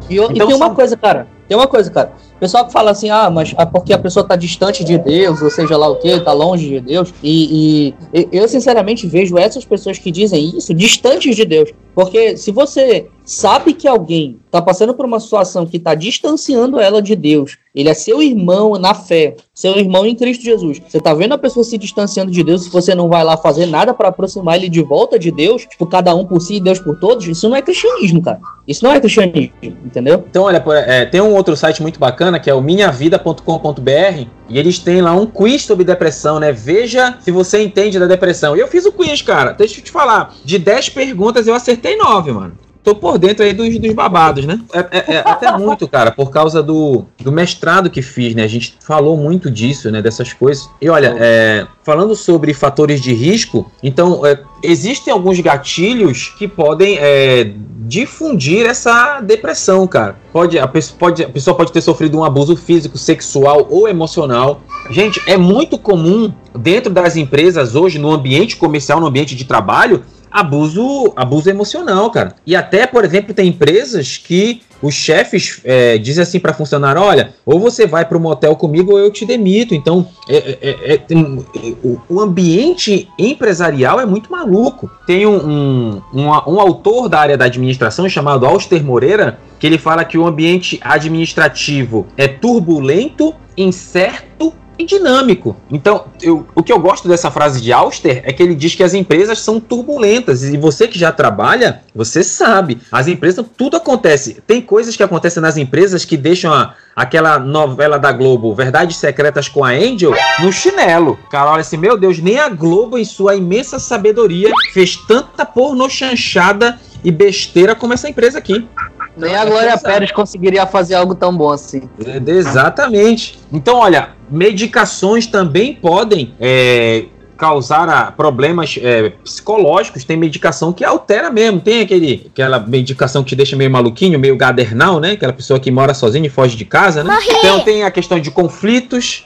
E, então, e tem uma coisa, cara. Tem uma coisa, cara. O pessoal que fala assim, ah, mas é porque a pessoa está distante de Deus, ou seja lá o que, está longe de Deus. E, e, eu, sinceramente, vejo essas pessoas que dizem isso distantes de Deus. Porque se você sabe que alguém está passando por uma situação que está distanciando ela de Deus, ele é seu irmão na fé, seu irmão em Cristo Jesus. Você está vendo a pessoa se distanciando de Deus, se você não vai lá fazer nada para aproximar ele de volta de Deus, tipo, cada um por si e Deus por todos, isso não é cristianismo, cara. Isso não é cristianismo, entendeu? Então, olha, é, tem um outro site muito bacana que é o minhavida.com.br e eles têm lá um quiz sobre depressão, né? Veja se você entende da depressão. E eu fiz o quiz, cara. Deixa eu te falar. De 10 perguntas eu acertei 9, mano tô por dentro aí dos, dos babados, né? É, é, é, até muito, cara, por causa do, do mestrado que fiz, né? A gente falou muito disso, né? Dessas coisas. E olha, é, falando sobre fatores de risco, então, é, existem alguns gatilhos que podem é, difundir essa depressão, cara. Pode a, pessoa, pode, a pessoa pode ter sofrido um abuso físico, sexual ou emocional. Gente, é muito comum dentro das empresas hoje, no ambiente comercial, no ambiente de trabalho, abuso, abuso emocional, cara. E até, por exemplo, tem empresas que os chefes é, dizem assim para funcionário: olha, ou você vai para o motel comigo ou eu te demito. Então, é, é, é tem, o, o, ambiente empresarial é muito maluco. Tem um, um, um, um autor da área da administração chamado Auster Moreira que ele fala que o ambiente administrativo é turbulento, incerto e dinâmico. Então, eu, o que eu gosto dessa frase de Auster é que ele diz que as empresas são turbulentas. E você que já trabalha, você sabe. As empresas, tudo acontece. Tem coisas que acontecem nas empresas que deixam a, aquela novela da Globo, Verdades Secretas com a Angel, no chinelo. Cara, olha assim, meu Deus, nem a Globo, em sua imensa sabedoria, fez tanta porno chanchada e besteira como essa empresa aqui. Nem a Glória Pérez conseguiria fazer algo tão bom assim. É, exatamente. Então, olha, medicações também podem é, causar ah, problemas é, psicológicos, tem medicação que altera mesmo. Tem aquele, aquela medicação que te deixa meio maluquinho, meio gadernal, né? Aquela pessoa que mora sozinha e foge de casa, né? Morri. Então tem a questão de conflitos.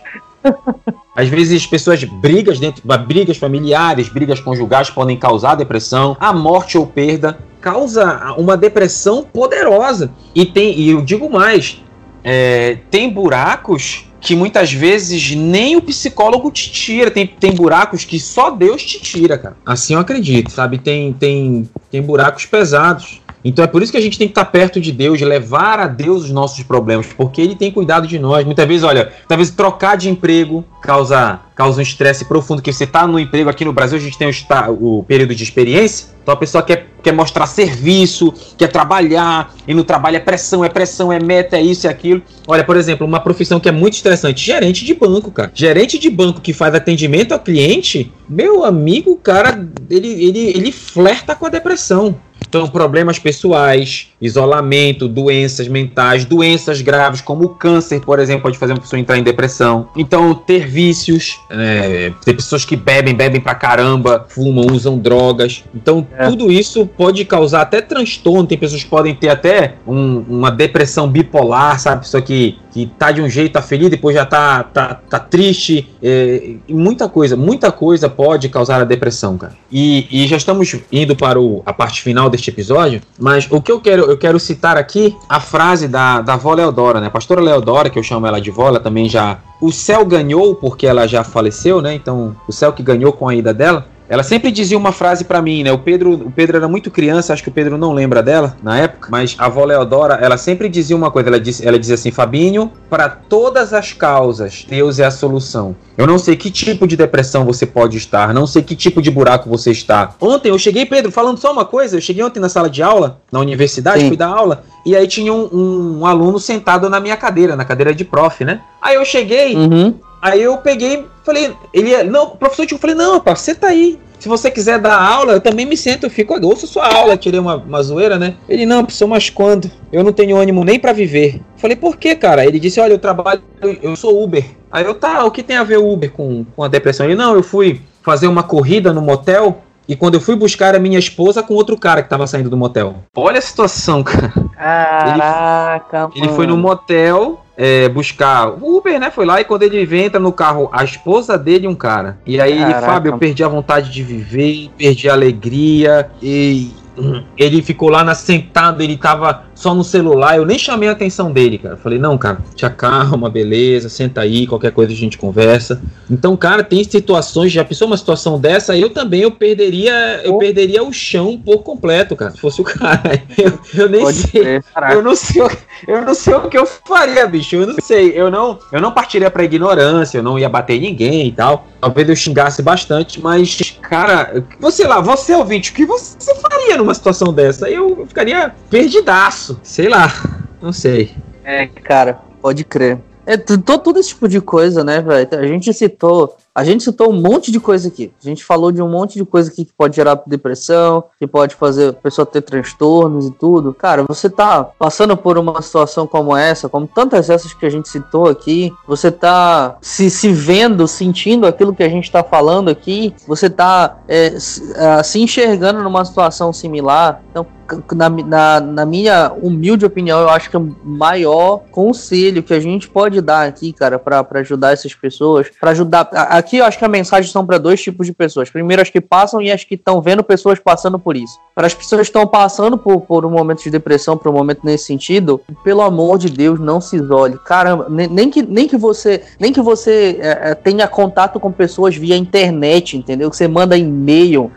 Às vezes pessoas brigas dentro, brigas familiares, brigas conjugais podem causar depressão, a morte ou perda causa uma depressão poderosa. E tem, e eu digo mais, é, tem buracos que muitas vezes nem o psicólogo te tira. Tem, tem buracos que só Deus te tira, cara. Assim eu acredito, sabe? Tem, tem, tem buracos pesados. Então é por isso que a gente tem que estar perto de Deus, levar a Deus os nossos problemas, porque Ele tem cuidado de nós. Muitas vezes, olha, talvez trocar de emprego causa, causa um estresse profundo, que você está no emprego aqui no Brasil, a gente tem o, o período de experiência, então a pessoa quer, quer mostrar serviço, quer trabalhar, e no trabalho é pressão, é pressão, é meta, é isso é aquilo. Olha, por exemplo, uma profissão que é muito estressante, gerente de banco, cara. Gerente de banco que faz atendimento ao cliente, meu amigo, cara, ele, ele, ele flerta com a depressão. Então, problemas pessoais, isolamento, doenças mentais, doenças graves como o câncer, por exemplo, pode fazer uma pessoa entrar em depressão. Então, ter vícios, é, ter pessoas que bebem, bebem pra caramba, fumam, usam drogas. Então, é. tudo isso pode causar até transtorno. Tem pessoas que podem ter até um, uma depressão bipolar, sabe? Pessoa que, que tá de um jeito, tá feliz, depois já tá, tá, tá triste. É, muita coisa, muita coisa pode causar a depressão, cara. E, e já estamos indo para o, a parte final deste episódio, mas o que eu quero, eu quero citar aqui a frase da, da avó Leodora, né? A pastora Leodora, que eu chamo ela de vó, ela também já. O céu ganhou porque ela já faleceu, né? Então, o céu que ganhou com a ida dela. Ela sempre dizia uma frase para mim, né? O Pedro, o Pedro era muito criança, acho que o Pedro não lembra dela na época, mas a avó Leodora, ela sempre dizia uma coisa, ela disse, ela dizia assim, Fabinho, para todas as causas, Deus é a solução. Eu não sei que tipo de depressão você pode estar, não sei que tipo de buraco você está. Ontem eu cheguei, Pedro, falando só uma coisa, eu cheguei ontem na sala de aula, na universidade, Sim. fui dar aula, e aí tinha um, um, um, aluno sentado na minha cadeira, na cadeira de prof, né? Aí eu cheguei, uhum. Aí eu peguei, falei, ele, não, professor, eu falei, não, rapaz, você tá aí. Se você quiser dar aula, eu também me sento, eu fico, ouço sua aula, tirei uma, uma zoeira, né? Ele, não, professor, mas quando? Eu não tenho ânimo nem para viver. Falei, por que, cara? Ele disse, olha, eu trabalho, eu sou Uber. Aí eu, tá, o que tem a ver Uber com, com a depressão? Ele, não, eu fui fazer uma corrida no motel e quando eu fui buscar a minha esposa com outro cara que tava saindo do motel. Olha a situação, <laughs> cara. Caraca, ele, ele foi no motel é, buscar o Uber, né? Foi lá e quando ele entra no carro, a esposa dele e um cara. E aí Caraca. ele, Fábio, eu perdi a vontade de viver, perdi a alegria e ele ficou lá na sentado, ele tava só no celular, eu nem chamei a atenção dele, cara. Falei, não, cara, te acalma, beleza, senta aí, qualquer coisa a gente conversa. Então, cara, tem situações, já pensou uma situação dessa, eu também eu perderia, eu perderia o chão por completo, cara. Se fosse o cara. <laughs> Eu, eu nem Pode sei. Ser, eu não sei, eu não sei o que eu faria, bicho. Eu não sei. Eu não, eu não partiria pra ignorância, eu não ia bater ninguém e tal. Talvez eu xingasse bastante, mas, cara, você lá, você ouvinte, o que você faria numa situação dessa? Eu ficaria perdidaço? Sei lá, não sei. É, cara, pode crer. É todo esse tipo de coisa, né, velho? A gente citou a gente citou um monte de coisa aqui. A gente falou de um monte de coisa aqui que pode gerar depressão, que pode fazer a pessoa ter transtornos e tudo. Cara, você tá passando por uma situação como essa, como tantas essas que a gente citou aqui, você tá se, se vendo, sentindo aquilo que a gente tá falando aqui, você tá é, se, é, se enxergando numa situação similar. Então, na, na, na, minha humilde opinião, eu acho que o maior conselho que a gente pode dar aqui, cara, para ajudar essas pessoas, para ajudar. A, aqui eu acho que a mensagem são para dois tipos de pessoas. Primeiro, as que passam e as que estão vendo pessoas passando por isso. Para as pessoas que estão passando por, por um momento de depressão, por um momento nesse sentido, pelo amor de Deus, não se isole. Caramba, nem, nem que, nem que você, nem que você é, é tenha contato com pessoas via internet, entendeu? Que você manda e-mail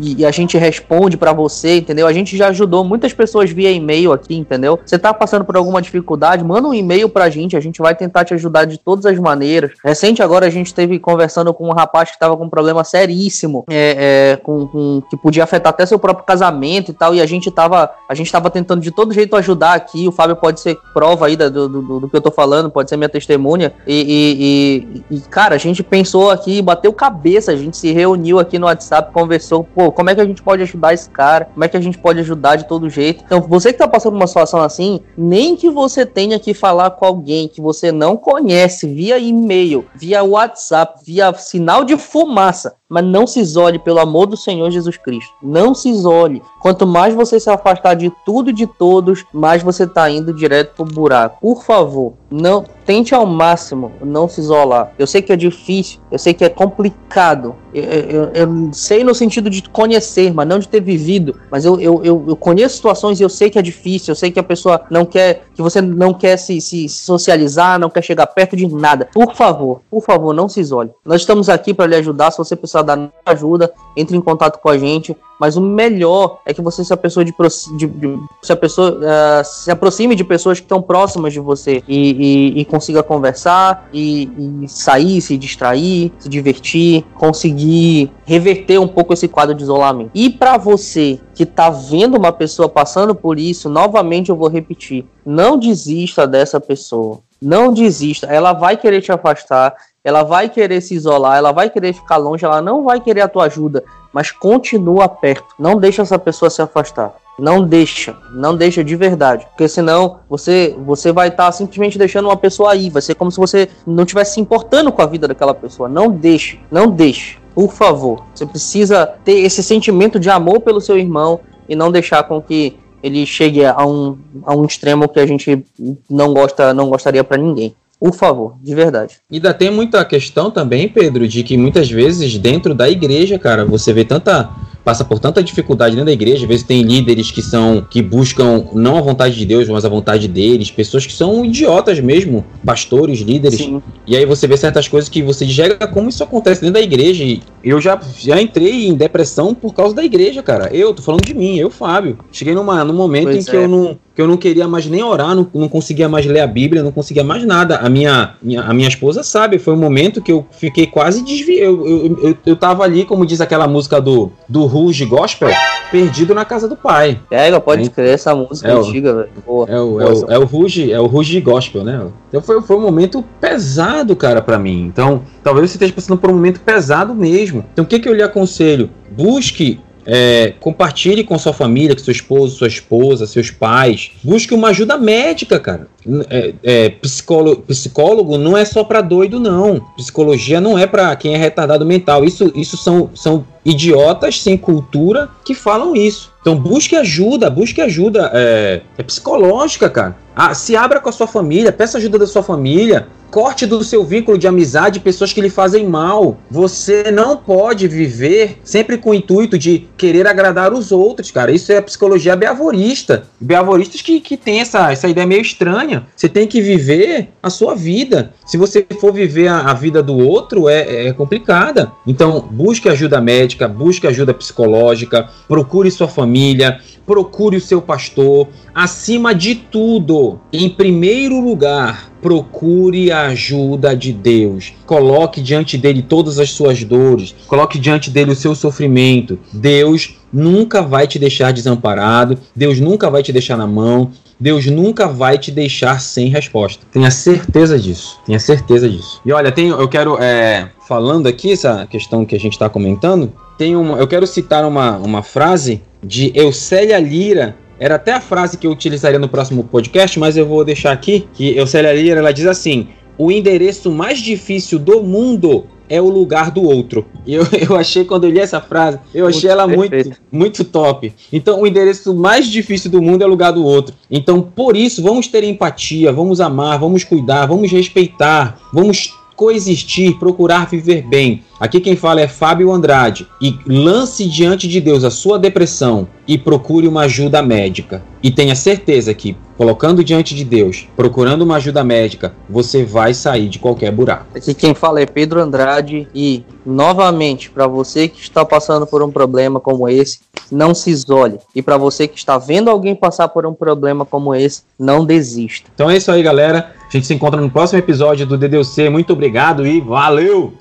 e, e a gente responde para você, entendeu? A gente já ajudou muitas pessoas via e-mail aqui, entendeu? Você tá passando por alguma dificuldade, manda um e-mail pra gente, a gente vai tentar te ajudar de todas as maneiras. Recente agora a gente teve conversando com um rapaz que estava com um problema seríssimo, é, é, com, com, que podia afetar até seu próprio casamento e tal, e a gente estava a gente tava tentando de todo jeito ajudar aqui, o Fábio pode ser prova aí do, do, do que eu tô falando, pode ser minha testemunha, e, e, e, cara, a gente pensou aqui, bateu cabeça, a gente se reuniu aqui no WhatsApp, conversou, pô, como é que a gente pode ajudar esse cara, como é que a gente pode ajudar de todo jeito, então você que tá passando uma situação assim, nem que você tenha que falar com alguém que você não conhece, via e-mail, via WhatsApp, via, sinal de fumaça, mas não se isole pelo amor do Senhor Jesus Cristo. Não se isole. Quanto mais você se afastar de tudo e de todos, mais você está indo direto pro buraco. Por favor, não tente ao máximo não se isolar. Eu sei que é difícil, eu sei que é complicado. Eu, eu, eu sei no sentido de conhecer, mas não de ter vivido. Mas eu, eu, eu, conheço situações e eu sei que é difícil. Eu sei que a pessoa não quer, que você não quer se, se socializar, não quer chegar perto de nada. Por favor, por favor, não se isole. Nós estamos aqui para lhe ajudar. Se você precisar dar ajuda, entre em contato com a gente. Mas o melhor é que você se pessoa de, de, de se pessoa uh, se aproxime de pessoas que estão próximas de você e, e, e consiga conversar e, e, sair, se distrair, se divertir, conseguir reverter um pouco esse quadro de isolamento. E para você que está vendo uma pessoa passando por isso, novamente eu vou repetir: não desista dessa pessoa. Não desista, ela vai querer te afastar, ela vai querer se isolar, ela vai querer ficar longe, ela não vai querer a tua ajuda, mas continua perto. Não deixa essa pessoa se afastar. Não deixa, não deixa de verdade, porque senão você você vai estar tá simplesmente deixando uma pessoa aí, vai ser como se você não estivesse se importando com a vida daquela pessoa. Não deixe, não deixe. Por favor, você precisa ter esse sentimento de amor pelo seu irmão e não deixar com que ele chegue a um, a um extremo que a gente não gosta, não gostaria para ninguém. Por favor, de verdade. E ainda tem muita questão também, Pedro, de que muitas vezes dentro da igreja, cara, você vê tanta passa por tanta dificuldade dentro da igreja, às vezes tem líderes que são que buscam não a vontade de Deus, mas a vontade deles, pessoas que são idiotas mesmo, pastores, líderes. Sim. E aí você vê certas coisas que você diz, como isso acontece dentro da igreja. E eu já, já entrei em depressão por causa da igreja, cara. Eu tô falando de mim, eu, Fábio. Cheguei numa, num momento pois em que é. eu não que eu não queria mais nem orar, não, não conseguia mais ler a Bíblia, não conseguia mais nada. A minha, minha, a minha esposa sabe, foi um momento que eu fiquei quase desviado. Eu, eu, eu, eu tava ali, como diz aquela música do, do Ruge Gospel, perdido na casa do pai. É, pode crer essa música é antiga, velho. É o, é, o, é o Ruge, é o Ruge Gospel, né? Então foi, foi um momento pesado, cara, para mim. Então, talvez você esteja passando por um momento pesado mesmo. Então, o que, que eu lhe aconselho? Busque é, compartilhe com sua família, com seu esposo, sua esposa, seus pais. Busque uma ajuda médica, cara. É, é, psicólogo, psicólogo não é só para doido, não. Psicologia não é para quem é retardado mental. Isso, isso são, são idiotas sem cultura que falam isso. Então busque ajuda, busque ajuda é, é psicológica, cara. Ah, se abra com a sua família, peça ajuda da sua família. Corte do seu vínculo de amizade pessoas que lhe fazem mal. Você não pode viver sempre com o intuito de querer agradar os outros, cara. Isso é a psicologia beavorista. Beavoristas que, que tem essa, essa ideia meio estranha. Você tem que viver a sua vida. Se você for viver a, a vida do outro, é, é complicada. Então, busque ajuda médica, busque ajuda psicológica, procure sua família, procure o seu pastor. Acima de tudo, em primeiro lugar, procure a ajuda de Deus. Coloque diante dele todas as suas dores, coloque diante dele o seu sofrimento. Deus nunca vai te deixar desamparado, Deus nunca vai te deixar na mão, Deus nunca vai te deixar sem resposta. Tenha certeza disso. Tenha certeza disso. E olha, tem, eu quero, é, falando aqui, essa questão que a gente está comentando, tem uma, eu quero citar uma, uma frase de Eucélia Lira, era até a frase que eu utilizaria no próximo podcast, mas eu vou deixar aqui, que Eucélia Lira, ela diz assim, o endereço mais difícil do mundo é o lugar do outro. E eu, <laughs> eu achei, quando eu li essa frase, eu achei ela muito, muito top. Então, o endereço mais difícil do mundo é o lugar do outro. Então, por isso, vamos ter empatia, vamos amar, vamos cuidar, vamos respeitar, vamos coexistir, procurar viver bem. Aqui quem fala é Fábio Andrade. E lance diante de Deus a sua depressão e procure uma ajuda médica. E tenha certeza que, colocando diante de Deus, procurando uma ajuda médica, você vai sair de qualquer buraco. Aqui quem fala é Pedro Andrade. E, novamente, para você que está passando por um problema como esse, não se isole. E para você que está vendo alguém passar por um problema como esse, não desista. Então é isso aí, galera. A gente se encontra no próximo episódio do DDC. Muito obrigado e valeu!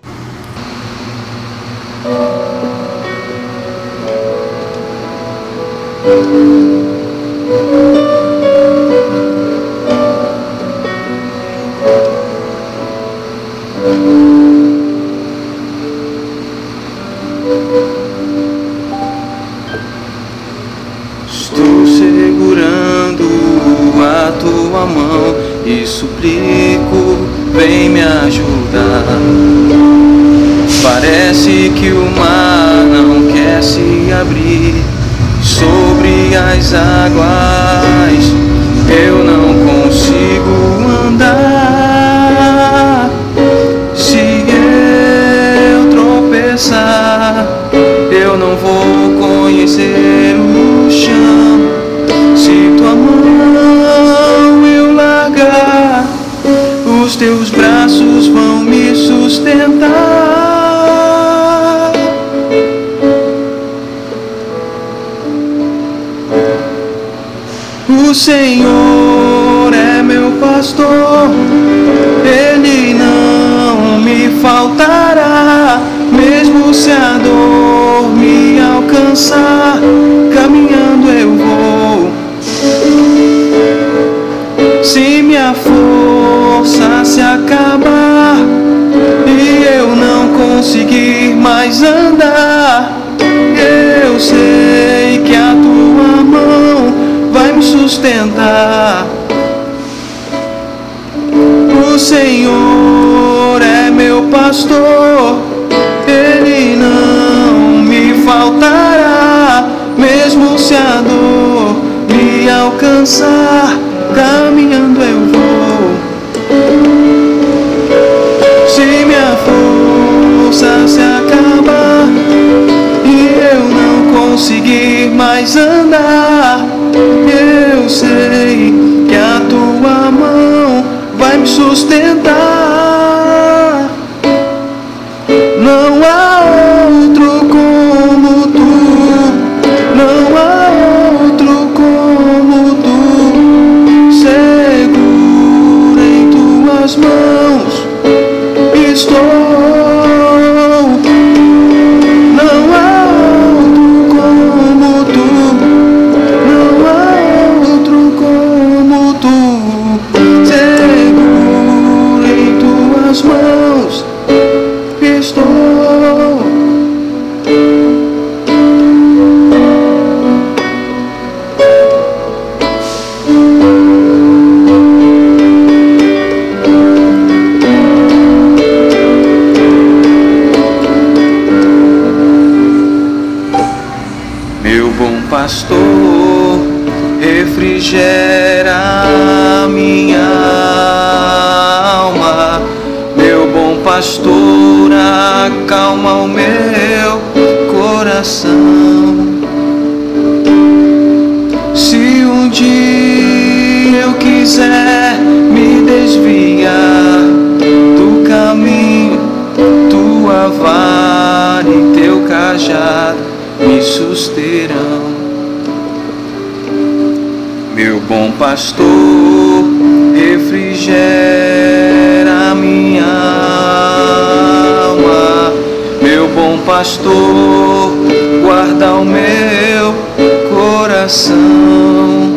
Mesmo se a dor me alcançar, caminhando eu vou. Se minha força se acabar e eu não conseguir mais andar, eu sei que a tua mão vai me sustentar. O Senhor é meu pastor, faltará, mesmo se a dor me alcançar, caminhando eu vou. Se minha força se acabar e eu não conseguir mais andar, eu sei que a tua mão vai me sustentar. Refrigera minha alma. Meu bom pastor, acalma o meu coração. Pastor, refrigera minha alma. Meu bom pastor, guarda o meu coração.